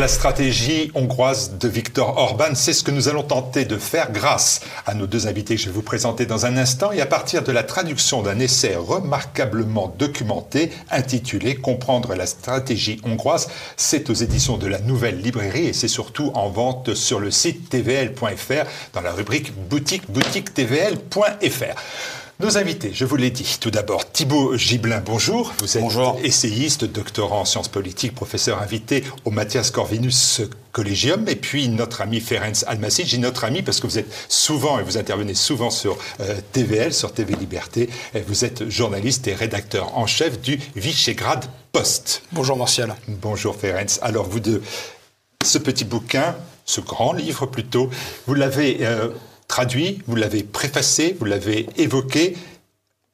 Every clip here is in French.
la stratégie hongroise de Viktor Orban. C'est ce que nous allons tenter de faire grâce à nos deux invités que je vais vous présenter dans un instant et à partir de la traduction d'un essai remarquablement documenté intitulé Comprendre la stratégie hongroise. C'est aux éditions de la Nouvelle Librairie et c'est surtout en vente sur le site tvl.fr dans la rubrique boutique boutique tvl.fr. Nos invités, je vous l'ai dit. Tout d'abord, Thibaut Gibelin, bonjour. Vous êtes bonjour. essayiste, doctorant en sciences politiques, professeur invité au Mathias Corvinus Collegium. Et puis notre ami Ferenc Almasic. J'ai notre ami parce que vous êtes souvent, et vous intervenez souvent sur euh, TVL, sur TV Liberté. Et vous êtes journaliste et rédacteur en chef du Visegrad Post. Bonjour Martial. Bonjour Ferenc. Alors vous deux, ce petit bouquin, ce grand livre plutôt, vous l'avez... Euh, traduit, vous l'avez préfacé, vous l'avez évoqué,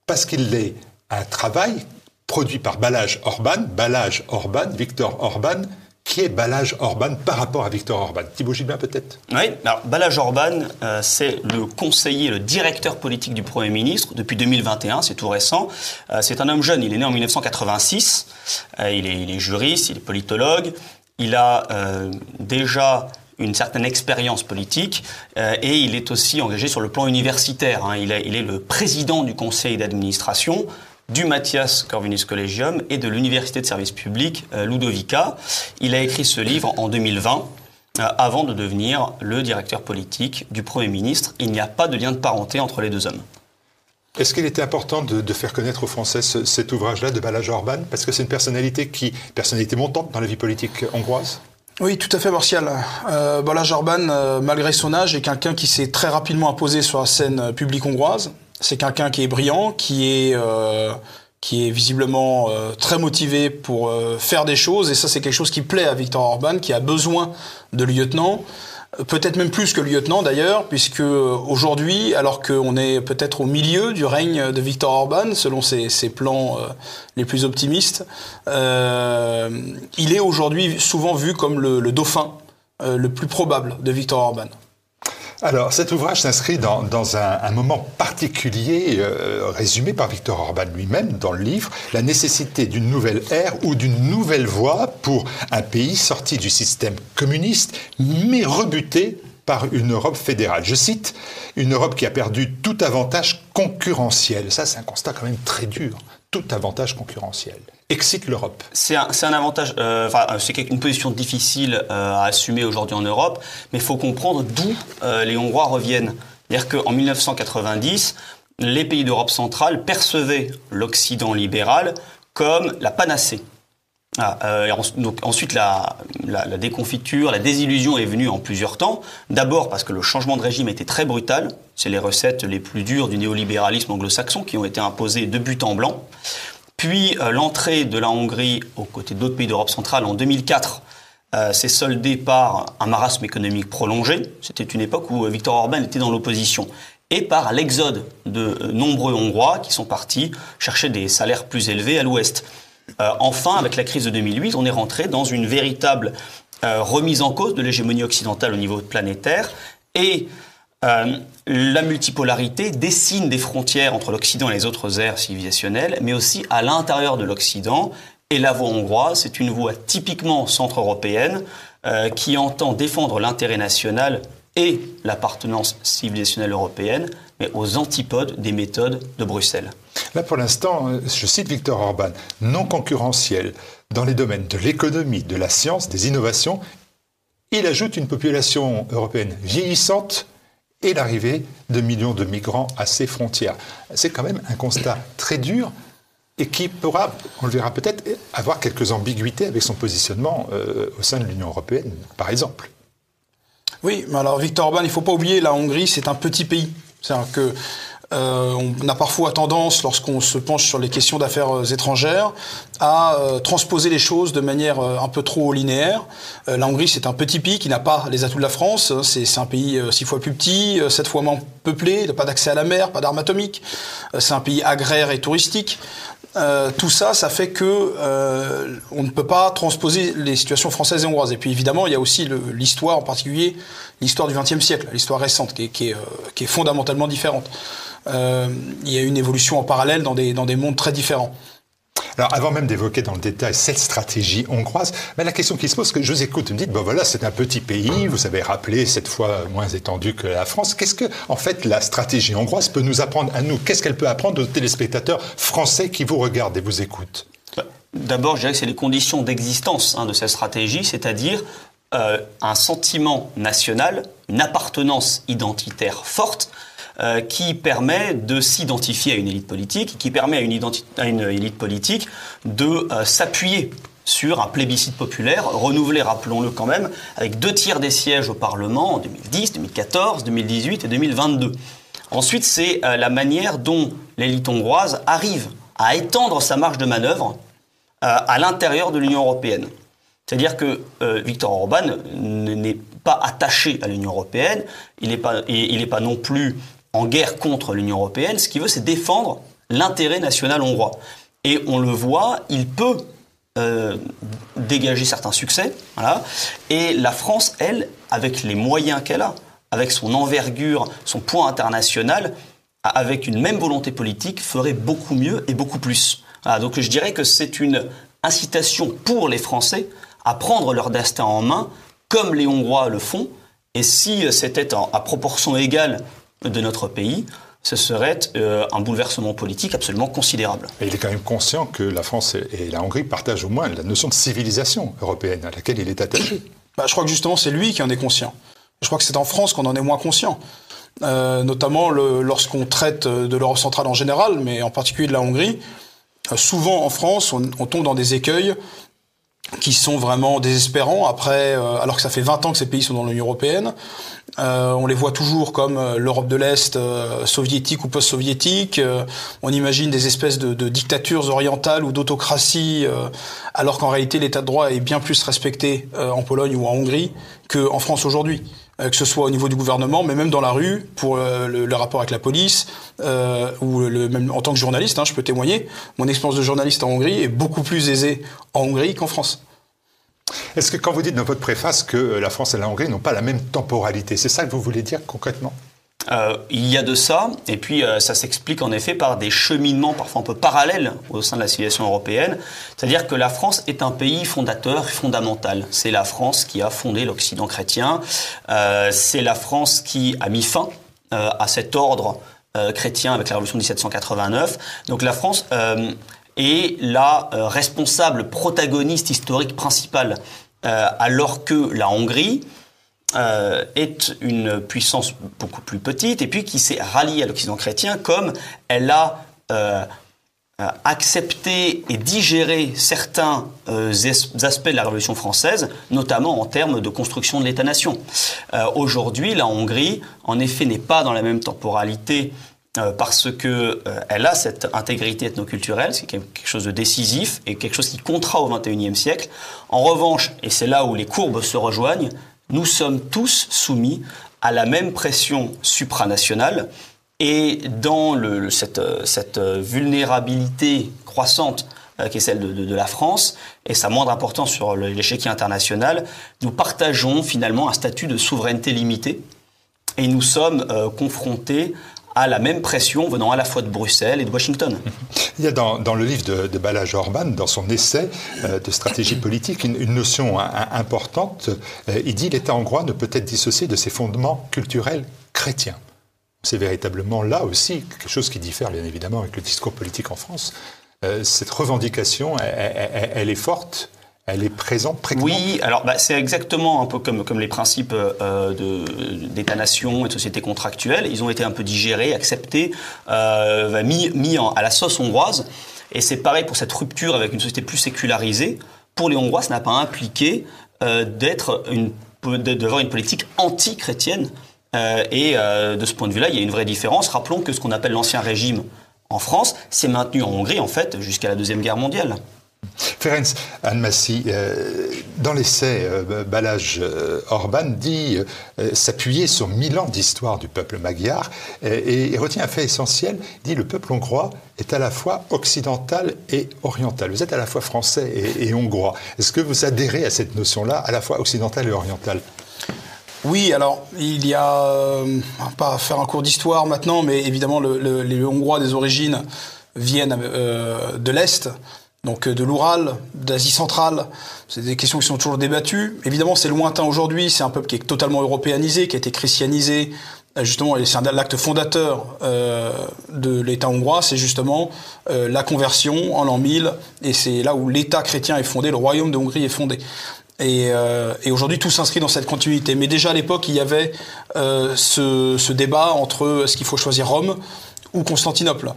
parce qu'il est un travail produit par Balage Orban, Balage Orban, Victor Orban, qui est Balage Orban par rapport à Victor Orban? Thibaut Gilbert peut-être? Oui, alors Balage Orban, euh, c'est le conseiller, le directeur politique du Premier ministre depuis 2021, c'est tout récent. Euh, c'est un homme jeune, il est né en 1986, euh, il, est, il, est, juriste, il est politologue, il a déjà une certaine expérience politique euh, et il est aussi engagé sur le plan universitaire. Hein. Il, est, le président du conseil d'administration du Matthias Corvinus Collegium et de l'université de service public euh, Ludovica. Il a écrit ce livre en 2020 euh, avant de devenir le directeur politique du Premier ministre. Il n'y a pas de lien de parenté entre les deux hommes. Est-ce qu'il était important de, faire connaître aux Français ce, cet ouvrage-là de Balázs Orban? Parce que c'est une personnalité qui, personnalité montante dans la vie politique hongroise oui, tout à fait, Martial. Euh, Orban, euh, malgré son âge, est quelqu'un qui s'est très rapidement imposé sur la scène euh, publique hongroise. C'est quelqu'un qui est brillant, qui est, euh, qui est visiblement euh, très motivé pour euh, faire des choses. Et ça, c'est quelque chose qui plaît à Viktor Orban, qui a besoin de lieutenants peut-être même plus que le lieutenant d'ailleurs, puisque aujourd'hui, alors qu'on est peut-être au milieu du règne de Viktor Orban, selon ses, plans euh, les plus optimistes, euh, il est aujourd'hui souvent vu comme le, dauphin euh, le plus probable de Viktor Orban. Alors, cet ouvrage s'inscrit dans, dans un, moment particulier, euh, résumé par Victor Orban lui-même dans le livre, la nécessité d'une nouvelle ère ou d'une nouvelle voie pour un pays sorti du système communiste, mais rebuté par une Europe fédérale. Je cite, une Europe qui a perdu tout avantage concurrentiel. Ça, c'est un constat quand même très dur. Tout avantage concurrentiel excite l'Europe C'est un, avantage, euh, enfin, c'est une position difficile euh, à assumer aujourd'hui en Europe, mais il faut comprendre d'où euh, les Hongrois reviennent. C'est-à-dire qu'en 1990, les pays d'Europe centrale percevaient l'Occident libéral comme la panacée. Ah, euh, donc ensuite, la, la, la, déconfiture, la désillusion est venue en plusieurs temps. D'abord parce que le changement de régime était très brutal. C'est les recettes les plus dures du néolibéralisme anglo-saxon qui ont été imposées de but en blanc. Puis euh, l'entrée de la Hongrie aux côtés d'autres pays d'Europe centrale en 2004 euh, s'est soldée par un marasme économique prolongé. C'était une époque où Viktor Orban était dans l'opposition. Et par l'exode de nombreux Hongrois qui sont partis chercher des salaires plus élevés à l'ouest. Euh, enfin, avec la crise de 2008, on est rentré dans une véritable euh, remise en cause de l'hégémonie occidentale au niveau planétaire et euh, la multipolarité dessine des frontières entre l'Occident et les autres aires civilisationnelles, mais aussi à l'intérieur de l'Occident. Et la voie hongroise, c'est une voie typiquement centre-européenne qui entend défendre l'intérêt national et l'appartenance civilisationnelle européenne, mais aux antipodes des méthodes de Bruxelles. Là, pour l'instant, je cite Victor Orban, non concurrentiel dans les domaines de l'économie, de la science, des innovations. Il ajoute une population européenne vieillissante et l'arrivée de millions de migrants à ses frontières. C'est quand même un constat très dur et qui pourra, on le verra peut-être, avoir quelques ambiguïtés avec son positionnement euh, au sein de l'Union européenne, par exemple. Oui, mais alors Victor Orban, il ne faut pas oublier, la Hongrie, c'est un petit pays. C'est-à-dire que euh, on a parfois tendance, lorsqu'on se penche sur les questions d'affaires euh, étrangères, à euh, transposer les choses de manière un peu trop linéaire. La Hongrie, c'est un petit pays qui n'a pas les atouts de la France. C'est un pays six fois plus petit, sept fois moins peuplé, pas d'accès à la mer, pas d'armes atomiques. c'est un pays agraire et touristique. Euh, tout ça, ça fait que euh, on ne peut pas transposer les situations françaises et hongroises. Et puis évidemment, il y a aussi l'histoire, en particulier l'histoire du XXe siècle, l'histoire récente, qui est, qui, est, euh, fondamentalement différente. il y a une évolution en parallèle dans des mondes très différents. Alors, avant même d'évoquer dans le détail cette stratégie hongroise, mais la question qui se pose, que je vous écoute, vous me dites, bon voilà, c'est un petit pays, vous avez rappelé, cette fois moins étendu que la France. Qu'est-ce que, en fait, la stratégie hongroise peut nous apprendre à nous? Qu'est-ce qu'elle peut apprendre aux téléspectateurs français qui vous regardent et vous écoutent? D'abord, je dirais que c'est les conditions d'existence hein, de cette stratégie, c'est-à-dire euh, un sentiment national, une appartenance identitaire forte, euh, qui permet de s'identifier à une élite politique, qui permet à une, élite politique de euh, s'appuyer sur un plébiscite populaire, renouvelé, rappelons-le quand même, avec deux tiers des sièges au Parlement en 2010, 2014, 2018 et 2022. Ensuite, c'est la manière dont l'élite hongroise arrive à étendre sa marge de manœuvre à l'intérieur de l'Union européenne. C'est-à-dire que euh, Viktor Orban n'est pas attaché à l'Union européenne, il n'est pas, il pas non plus en guerre contre l'Union européenne. Ce qu'il veut, c'est défendre l'intérêt national hongrois. Et on le voit, il peut euh, dégager certains succès. Et la France, elle, avec les moyens qu'elle a, avec son envergure, son poids international, avec une même volonté politique, ferait beaucoup mieux et beaucoup plus. donc je dirais que c'est une incitation pour les Français à prendre leur destin en main, comme les Hongrois le font. Et si c'était à proportion égale de notre pays, ce serait euh, un bouleversement politique absolument considérable. Et il est quand même conscient que la France et la Hongrie partagent au moins la notion de civilisation européenne à laquelle il est attaché. Bah, je crois que justement c'est lui qui en est conscient. Je crois que c'est en France qu'on en est moins conscient. Euh, notamment lorsqu'on traite de l'Europe centrale en général, mais en particulier de la Hongrie. Euh, souvent en France, on, on tombe dans des écueils qui sont vraiment désespérants après, euh, alors que ça fait 20 ans que ces pays sont dans l'Union européenne. Euh, on les voit toujours comme euh, l'Europe de l'Est soviétique ou post-soviétique. on imagine des espèces de, dictatures orientales ou d'autocratie, alors qu'en réalité l'état de droit est bien plus respecté en Pologne ou en Hongrie qu'en France aujourd'hui. Euh, que ce soit au niveau du gouvernement, mais même dans la rue, pour euh, le, rapport avec la police, euh, ou même en tant que journaliste, hein, je peux témoigner, mon expérience de journaliste en Hongrie est beaucoup plus aisée en Hongrie qu'en France. Est-ce que quand vous dites dans votre préface que la France et la Hongrie n'ont pas la même temporalité, c'est ça que vous voulez dire concrètement? Euh, il y a de ça, et puis euh, ça s'explique en effet par des cheminements parfois un peu parallèles au sein de la civilisation européenne. C'est-à-dire que la France est un pays fondateur, fondamental. C'est la France qui a fondé l'Occident chrétien. Euh, c'est la France qui a mis fin à cet ordre chrétien avec la Révolution de 1789. Donc la France est la responsable protagoniste historique principale, alors que la Hongrie euh, est une puissance beaucoup plus petite et puis qui s'est ralliée à l'Occident chrétien comme elle a euh, accepté et digéré certains euh, aspects de la Révolution française, notamment en termes de construction de l'État-nation. Aujourd'hui, la Hongrie, en effet, n'est pas dans la même temporalité parce que elle a cette intégrité ethnoculturelle, c'est quelque chose de décisif et quelque chose qui comptera au XXIe siècle. En revanche, et c'est là où les courbes se rejoignent, nous sommes tous soumis à la même pression supranationale et dans cette, vulnérabilité croissante euh, qui est celle de, la France et sa moindre importance sur l'échiquier international, nous partageons finalement un statut de souveraineté limitée et nous sommes euh, confrontés à la même pression venant à la fois de Bruxelles et de Washington. Il y a dans, le livre de, Balaj Orban, dans son essai euh, de stratégie politique, une, notion importante. Euh, il dit l'État hongrois ne peut être dissocié de ses fondements culturels chrétiens. C'est véritablement là aussi quelque chose qui diffère bien évidemment avec le discours politique en France. Euh, cette revendication, elle est forte elle est présente, Oui, alors bah, c'est exactement un peu comme, comme les principes euh, d'État-nation et de société contractuelle. Ils ont été un peu digérés, acceptés, euh, mis, mis à la sauce hongroise. Et c'est pareil pour cette rupture avec une société plus sécularisée. Pour les Hongrois, ça n'a pas impliqué euh, d'être une, d'avoir une politique anti-chrétienne. Et de ce point de vue-là, il y a une vraie différence. Rappelons que ce qu'on appelle l'ancien régime en France s'est maintenu en Hongrie, en fait, jusqu'à la Deuxième Guerre mondiale. Ferenc Anmassi, euh, dans l'essai euh, Balaj euh, Orban dit s'appuyer sur mille ans d'histoire du peuple magyar et, retient un fait essentiel, dit le peuple hongrois est à la fois occidental et oriental. Vous êtes à la fois français et, hongrois. Est-ce que vous adhérez à cette notion-là, à la fois occidental et oriental? Oui, alors il y a, pas faire un cours d'histoire maintenant, mais évidemment les Hongrois des origines viennent de l'Est, donc de l'Oural, d'Asie centrale. C'est des questions qui sont toujours débattues. Évidemment, c'est lointain aujourd'hui. C'est un peuple qui est totalement européanisé, qui a été christianisé. Justement, c'est l'acte fondateur de l'État hongrois, c'est justement la conversion en l'an 1000, et c'est là où l'État chrétien est fondé, le royaume de Hongrie est fondé. Et, euh, aujourd'hui, tout s'inscrit dans cette continuité. Mais déjà à l'époque, il y avait euh, ce, ce, débat entre est-ce qu'il faut choisir Rome ou Constantinople?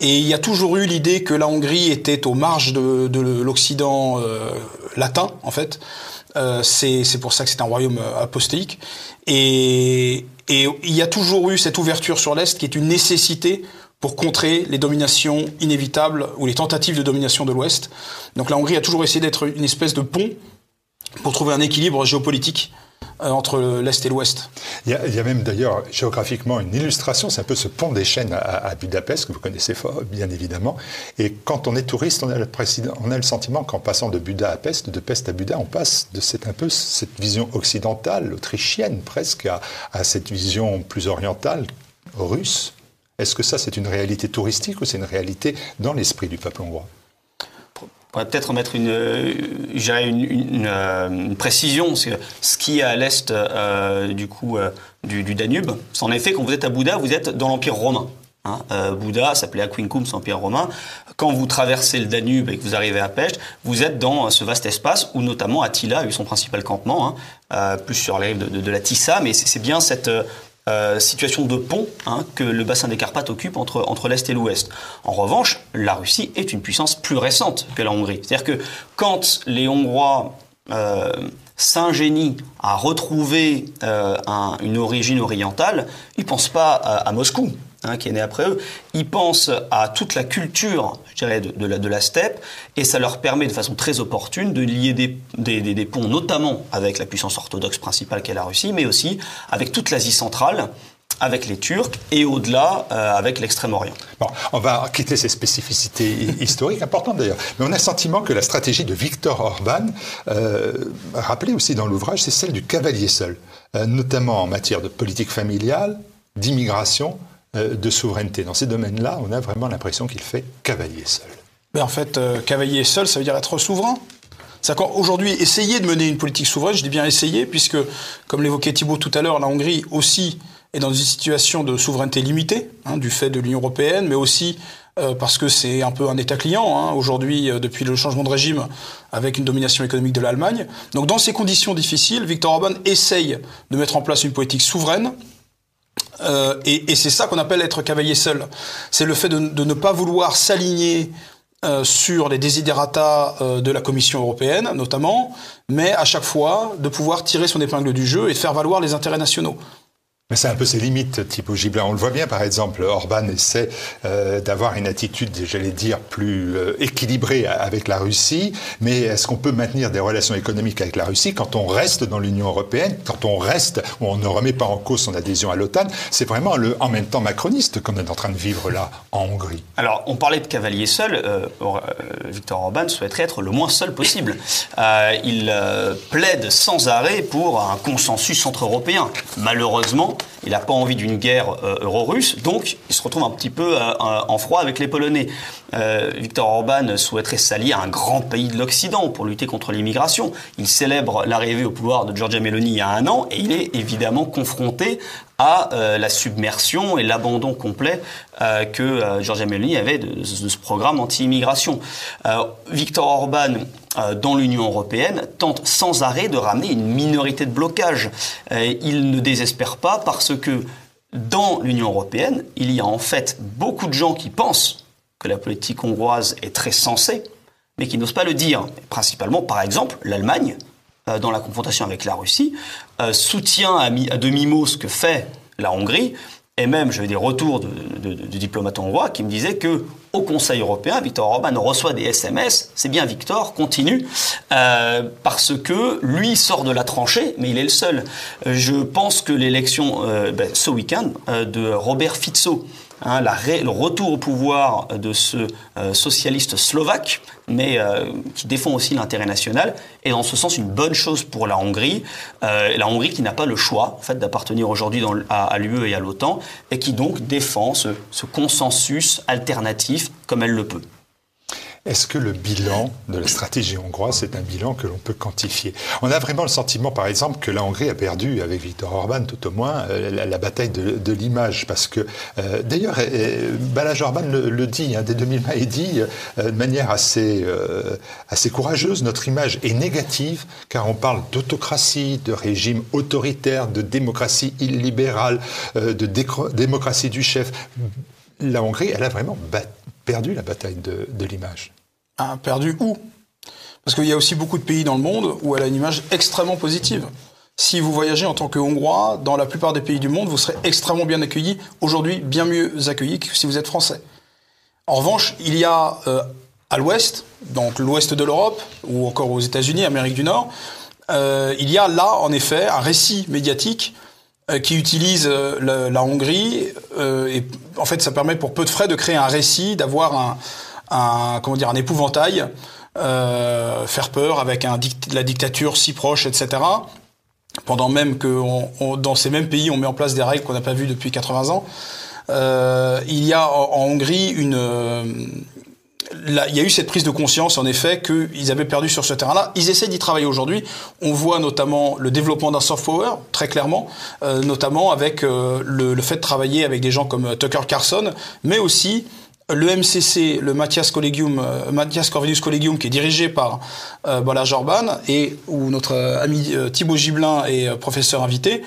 Et il y a toujours eu l'idée que la Hongrie était aux marges de, de l'Occident euh, latin, en fait. Euh, c'est pour ça que c'est un royaume euh, apostolique. Et, et il y a toujours eu cette ouverture sur l'Est qui est une nécessité pour contrer les dominations inévitables ou les tentatives de domination de l'Ouest. Donc la Hongrie a toujours essayé d'être une espèce de pont pour trouver un équilibre géopolitique entre l'Est et l'Ouest. Il, y a même d'ailleurs géographiquement une illustration, c'est un peu ce pont des chaînes à, Budapest, que vous connaissez fort, bien évidemment. Et quand on est touriste, on a le, on a le sentiment qu'en passant de Buda à Pest, de Pest à Buda, on passe de cette, un peu cette vision occidentale, autrichienne presque, à, à cette vision plus orientale, russe. Est-ce que ça, c'est une réalité touristique ou c'est une réalité dans l'esprit du peuple hongrois? On va peut-être mettre une, une, une, euh, une, précision. Ce qui est à l'est euh, du coup euh, du, Danube, c'est en effet quand vous êtes à Bouddha, vous êtes dans l'empire romain. Hein. Bouddha s'appelait Aquincum, c'est l'empire romain. Quand vous traversez le Danube et que vous arrivez à Pest, vous êtes dans ce vaste espace où notamment Attila a eu son principal campement, hein, plus sur les rives de, de la Tissa, mais c'est bien cette euh, situation de pont hein, que le bassin des Carpates occupe entre, entre l'Est et l'Ouest. En revanche, la Russie est une puissance plus récente que la Hongrie. C'est-à-dire que quand les Hongrois euh, s'ingénient à retrouver euh, un, une origine orientale, ils ne pensent pas à Moscou. Hein, qui est né après eux, ils pensent à toute la culture, je dirais, de, la, steppe, et ça leur permet de façon très opportune de lier des, ponts, notamment avec la puissance orthodoxe principale qu'est la Russie, mais aussi avec toute l'Asie centrale, avec les Turcs et au-delà euh, avec l'Extrême-Orient. Bon, on va quitter ces spécificités historiques, importantes d'ailleurs, mais on a le sentiment que la stratégie de Viktor Orban, euh, rappelée aussi dans l'ouvrage, c'est celle du cavalier seul, euh, notamment en matière de politique familiale, d'immigration, de souveraineté. Dans ces domaines-là, on a vraiment l'impression qu'il fait cavalier seul. Mais en fait, euh, cavalier seul, ça veut dire être souverain. Aujourd'hui, essayer de mener une politique souveraine, je dis bien essayer, puisque, comme l'évoquait Thibault tout à l'heure, la Hongrie aussi est dans une situation de souveraineté limitée, hein, du fait de l'Union européenne, mais aussi euh, parce que c'est un peu un État client, hein, aujourd'hui, euh, depuis le changement de régime, avec une domination économique de l'Allemagne. Donc dans ces conditions difficiles, Viktor Orban essaye de mettre en place une politique souveraine, euh, et, et c'est ça qu'on appelle être cavalier seul. C'est le fait de, ne pas vouloir s'aligner euh, sur les desiderata euh, de la Commission européenne, notamment, mais à chaque fois de pouvoir tirer son épingle du jeu et faire valoir les intérêts nationaux. Mais c'est un peu ses limites, type Gibelin. On le voit bien, par exemple, Orban essaie euh, d'avoir une attitude, j'allais dire, plus euh, équilibrée avec la Russie. Mais est-ce qu'on peut maintenir des relations économiques avec la Russie quand on reste dans l'Union européenne, quand on reste, où on ne remet pas en cause son adhésion à l'OTAN? C'est vraiment le en même temps macroniste qu'on est en train de vivre là, en Hongrie. Alors, on parlait de cavalier seul. Euh, euh Victor Orban souhaiterait être le moins seul possible. Il plaide sans arrêt pour un consensus entre-européen. Malheureusement, il n'a pas envie d'une guerre euh, euro-russe, donc il se retrouve un petit peu euh, en froid avec les Polonais. Euh, Viktor Orban souhaiterait s'allier à un grand pays de l'Occident pour lutter contre l'immigration. Il célèbre l'arrivée au pouvoir de Giorgia Meloni il y a un an et il est évidemment confronté à euh, la submersion et l'abandon complet euh, que euh, Giorgia Meloni avait de, de ce programme anti-immigration. Viktor Orban dans l'Union européenne tente sans arrêt de ramener une minorité de blocage. il ne désespère pas parce que dans l'Union européenne, il y a en fait beaucoup de gens qui pensent que la politique hongroise est très sensée, mais qui n'osent pas le dire. Principalement, par exemple, l'Allemagne, euh, dans la confrontation avec la Russie, euh, soutient à demi-mot ce que fait la Hongrie, et même, j'avais des retours de, de, de, diplomates hongrois qui me disaient que au Conseil européen, Victor Orban reçoit des SMS. C'est bien Victor, continue, euh, parce que lui sort de la tranchée, mais il est le seul. Je pense que l'élection euh, ben, ce week-end euh, de Robert Fico, Hein, le retour au pouvoir de ce euh, socialiste slovaque, mais euh, qui défend aussi l'intérêt national, est en ce sens une bonne chose pour la Hongrie. Euh, la Hongrie qui n'a pas le choix en fait, d'appartenir aujourd'hui à, l'UE et à l'OTAN, et qui donc défend ce consensus alternatif comme elle le peut. Est-ce que le bilan de la stratégie hongroise, c'est un bilan que l'on peut quantifier? On a vraiment le sentiment, par exemple, que la Hongrie a perdu, avec Viktor Orban tout au moins, euh, la, bataille de, l'image. Parce que, euh, d'ailleurs, euh, Balázs Orban le, dit, hein, dès 2020, il dit de manière assez, assez courageuse, notre image est négative, car on parle d'autocratie, de régime autoritaire, de démocratie illibérale, de démocratie du chef. La Hongrie, elle a vraiment perdu la bataille de, l'image a perdu où? Parce qu'il y a aussi beaucoup de pays dans le monde où elle a une image extrêmement positive. Si vous voyagez en tant que Hongrois, dans la plupart des pays du monde, vous serez extrêmement bien accueilli, aujourd'hui bien mieux accueilli que si vous êtes français. En revanche, il y a euh, à l'ouest, donc l'ouest de l'Europe, ou encore aux États-Unis, Amérique du Nord, euh, il y a là, en effet, un récit médiatique qui utilise la, Hongrie. et en fait, ça permet pour peu de frais de créer un récit, d'avoir un, un comment dire un épouvantail, euh, faire peur avec un la dictature si proche, etc. Pendant même que dans ces mêmes pays, on met en place des règles qu'on n'a pas vues depuis 80 ans. Euh, il y a en, Hongrie une euh, il y a eu cette prise de conscience, en effet, qu'ils avaient perdu sur ce terrain-là. Ils essaient d'y travailler aujourd'hui. On voit notamment le développement d'un soft power, très clairement, euh, notamment avec euh, le, le, fait de travailler avec des gens comme Tucker Carlson, mais aussi le MCC, le Mathias Collegium, euh, Mathias Corvinus Collegium, qui est dirigé par euh, Balazs Orban et où notre euh, ami euh, Thibaut Gibelin est professeur invité,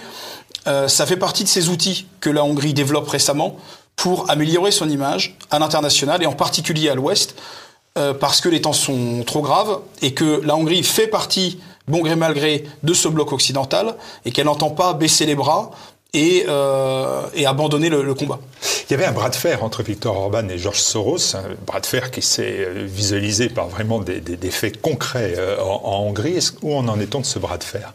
ça fait partie de ces outils que la Hongrie développe récemment pour améliorer son image à l'international et en particulier à l'Ouest, parce que les temps sont trop graves et que la Hongrie fait partie, bon gré mal gré, de ce bloc occidental et qu'elle n'entend pas baisser les bras et, et abandonner le combat. Il y avait un bras de fer entre Viktor Orban et Georges Soros, un bras de fer qui s'est euh, visualisé par vraiment des, faits concrets euh, en, Hongrie. Où en en est-on de ce bras de fer?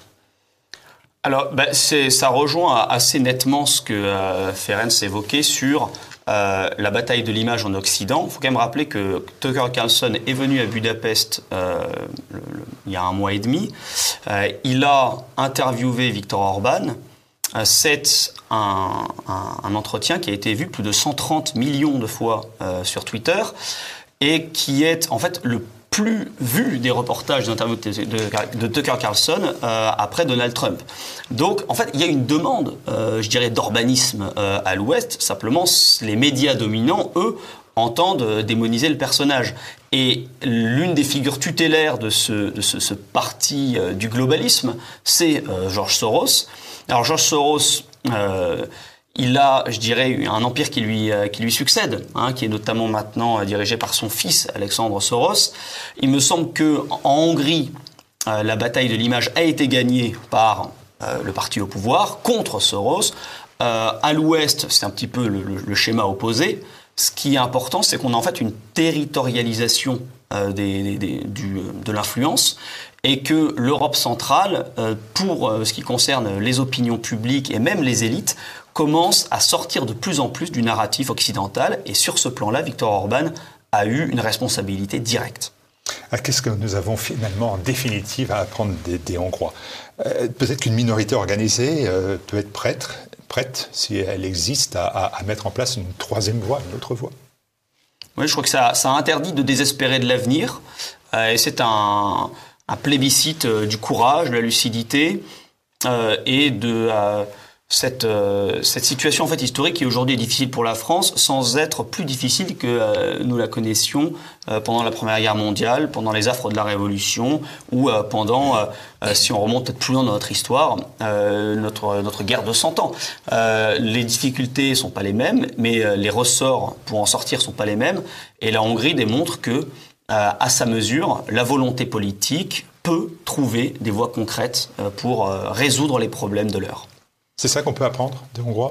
Alors, ben, ça rejoint assez nettement ce que euh, Ferenc évoquait sur la bataille de l'image en Occident. Il faut quand même rappeler que Tucker Carlson est venu à Budapest il y a un mois et demi. il a interviewé Viktor Orban. C'est un, entretien qui a été vu plus de 130 millions de fois euh, sur Twitter et qui est en fait le plus vu des reportages d'interviews de, Tucker Carlson euh, après Donald Trump. Donc, en fait, il y a une demande, euh, je dirais, d'urbanisme à l'Ouest. Simplement, les médias dominants, eux, entendent démoniser le personnage. Et l'une des figures tutélaires de ce, ce parti du globalisme, c'est George Soros. Alors George Soros, euh, il a, je dirais, un empire qui lui, euh, qui lui succède, hein, qui est notamment maintenant euh, dirigé par son fils, Alexandre Soros. Il me semble que en Hongrie, la bataille de l'image a été gagnée par le parti au pouvoir contre Soros. à l'ouest, c'est un petit peu le, schéma opposé. Ce qui est important, c'est qu'on a en fait une territorialisation de l'influence et que l'Europe centrale, euh, pour euh, ce qui concerne les opinions publiques et même les élites, commence à sortir de plus en plus du narratif occidental. Et sur ce plan-là, Viktor Orban a eu une responsabilité directe. Ah, qu'est-ce que nous avons finalement en définitive à apprendre des, Hongrois? Euh, Peut-être qu'une minorité organisée peut être prête, prête, si elle existe, à, mettre en place une troisième voie, une autre voie. Oui, je crois que ça, ça interdit de désespérer de l'avenir. et c'est un, un plébiscite euh, du courage, de la lucidité euh, et de euh, cette, cette situation en fait historique qui aujourd'hui est difficile pour la France sans être plus difficile que nous la connaissions pendant la Première Guerre mondiale, pendant les affres de la Révolution ou pendant, si on remonte peut-être plus loin dans notre histoire, notre, notre guerre de 100 ans. les difficultés sont pas les mêmes, mais les ressorts pour en sortir sont pas les mêmes. Et la Hongrie démontre que euh, à sa mesure, la volonté politique peut trouver des voies concrètes euh, pour euh, résoudre les problèmes de l'heure. C'est ça qu'on peut apprendre des Hongrois?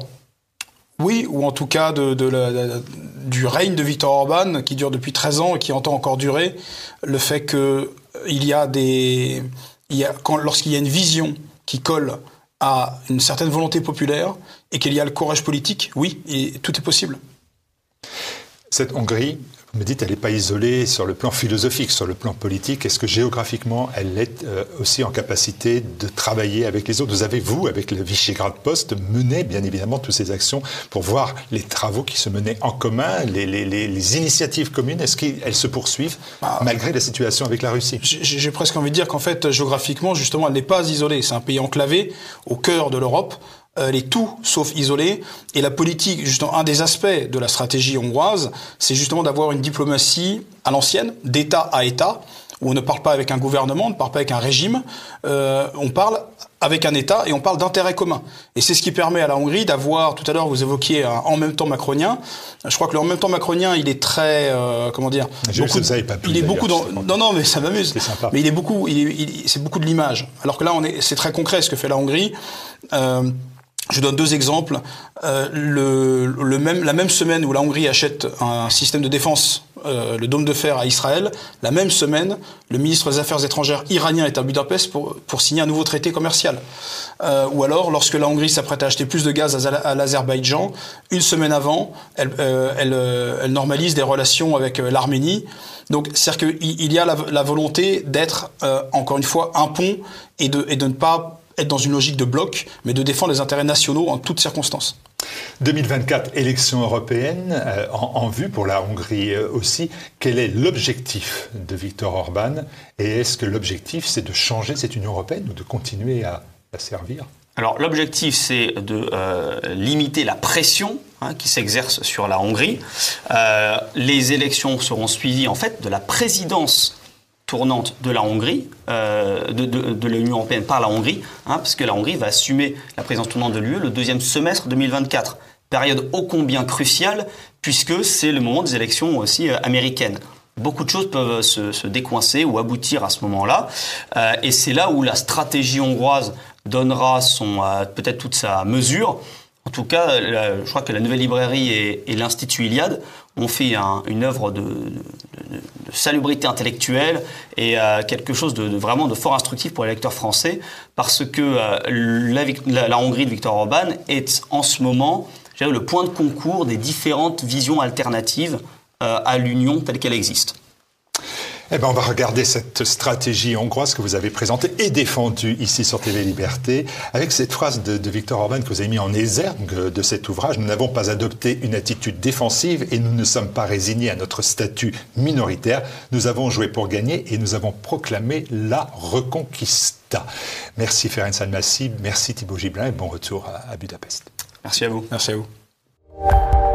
Oui, ou en tout cas de, du règne de Viktor Orban, qui dure depuis 13 ans et qui entend encore durer, le fait qu'il y a des... lorsqu'il y a une vision qui colle à une certaine volonté populaire et qu'il y a le courage politique, oui, et tout est possible. Cette Hongrie, Vous me dites, elle n'est pas isolée sur le plan philosophique, sur le plan politique. Est-ce que géographiquement, elle est euh, aussi en capacité de travailler avec les autres? Vous avez, vous, avec le Visegrad Post, mené bien évidemment toutes ces actions pour voir les travaux qui se menaient en commun, les, initiatives communes. Est-ce qu'elles se poursuivent bah, malgré la situation avec la Russie? J'ai presque envie de dire qu'en fait, géographiquement, justement, elle n'est pas isolée. C'est un pays enclavé au cœur de l'Europe elle est tout sauf isolée. Et la politique, justement, un des aspects de la stratégie hongroise, c'est justement d'avoir une diplomatie à l'ancienne, d'État à État, où on ne parle pas avec un gouvernement, on ne parle pas avec un régime, euh, on parle avec un État et on parle d'intérêt commun. Et c'est ce qui permet à la Hongrie d'avoir, tout à l'heure vous évoquiez un en même temps macronien, je crois que le en même temps macronien, il est très, euh, comment dire, beaucoup, ça, pas il est beaucoup dans, non non mais ça m'amuse, mais il est beaucoup, il c'est beaucoup de l'image. Alors que là on est, c'est très concret ce que fait la Hongrie. Euh, je donne deux exemples. Euh, le, même, la même semaine où la Hongrie achète un système de défense, euh, le dôme de fer à Israël, la même semaine, le ministre des Affaires étrangères iranien est à Budapest pour, pour signer un nouveau traité commercial. Euh, ou alors, lorsque la Hongrie s'apprête à acheter plus de gaz à, l'Azerbaïdjan, une semaine avant, elle, elle, elle, normalise des relations avec l'Arménie. Donc, c'est-à-dire qu'il y a la, la volonté d'être, encore une fois, un pont et de, et de ne pas être dans une logique de bloc, mais de défendre les intérêts nationaux en toutes circonstances. 2024, élection européenne euh, en, vue pour la Hongrie euh, aussi. Quel est l'objectif de Viktor Orban Et est-ce que l'objectif, c'est de changer cette Union européenne ou de continuer à la servir? Alors l'objectif, c'est de euh, limiter la pression hein, qui s'exerce sur la Hongrie. les élections seront suivies en fait de la présidence tournante de la Hongrie, euh, de, l'Union européenne par la Hongrie, hein, parce que la Hongrie va assumer la présidence tournante de l'UE le deuxième semestre 2024. Période ô combien cruciale, puisque c'est le moment des élections aussi euh, américaines. Beaucoup de choses peuvent se, décoincer ou aboutir à ce moment-là. Euh, et c'est là où la stratégie hongroise donnera son peut-être toute sa mesure. En tout cas, je crois que la nouvelle librairie et, l'Institut Iliade ont fait une œuvre de, salubrité intellectuelle et euh, quelque chose de, vraiment de fort instructif pour les lecteurs français parce que euh, la, Hongrie de Viktor Orban est en ce moment le point de concours des différentes visions alternatives euh, à l'Union telle qu'elle existe. Eh ben, on va regarder cette stratégie hongroise que vous avez présentée et défendue ici sur TV Liberté, avec cette phrase de, Victor Orban que vous avez mis en exergue de cet ouvrage. Nous n'avons pas adopté une attitude défensive et nous ne sommes pas résignés à notre statut minoritaire. Nous avons joué pour gagner et nous avons proclamé la reconquista. Merci Ferenc Almassi, merci Thibaut Giblin et bon retour à, à Budapest. Merci à vous. Merci à vous.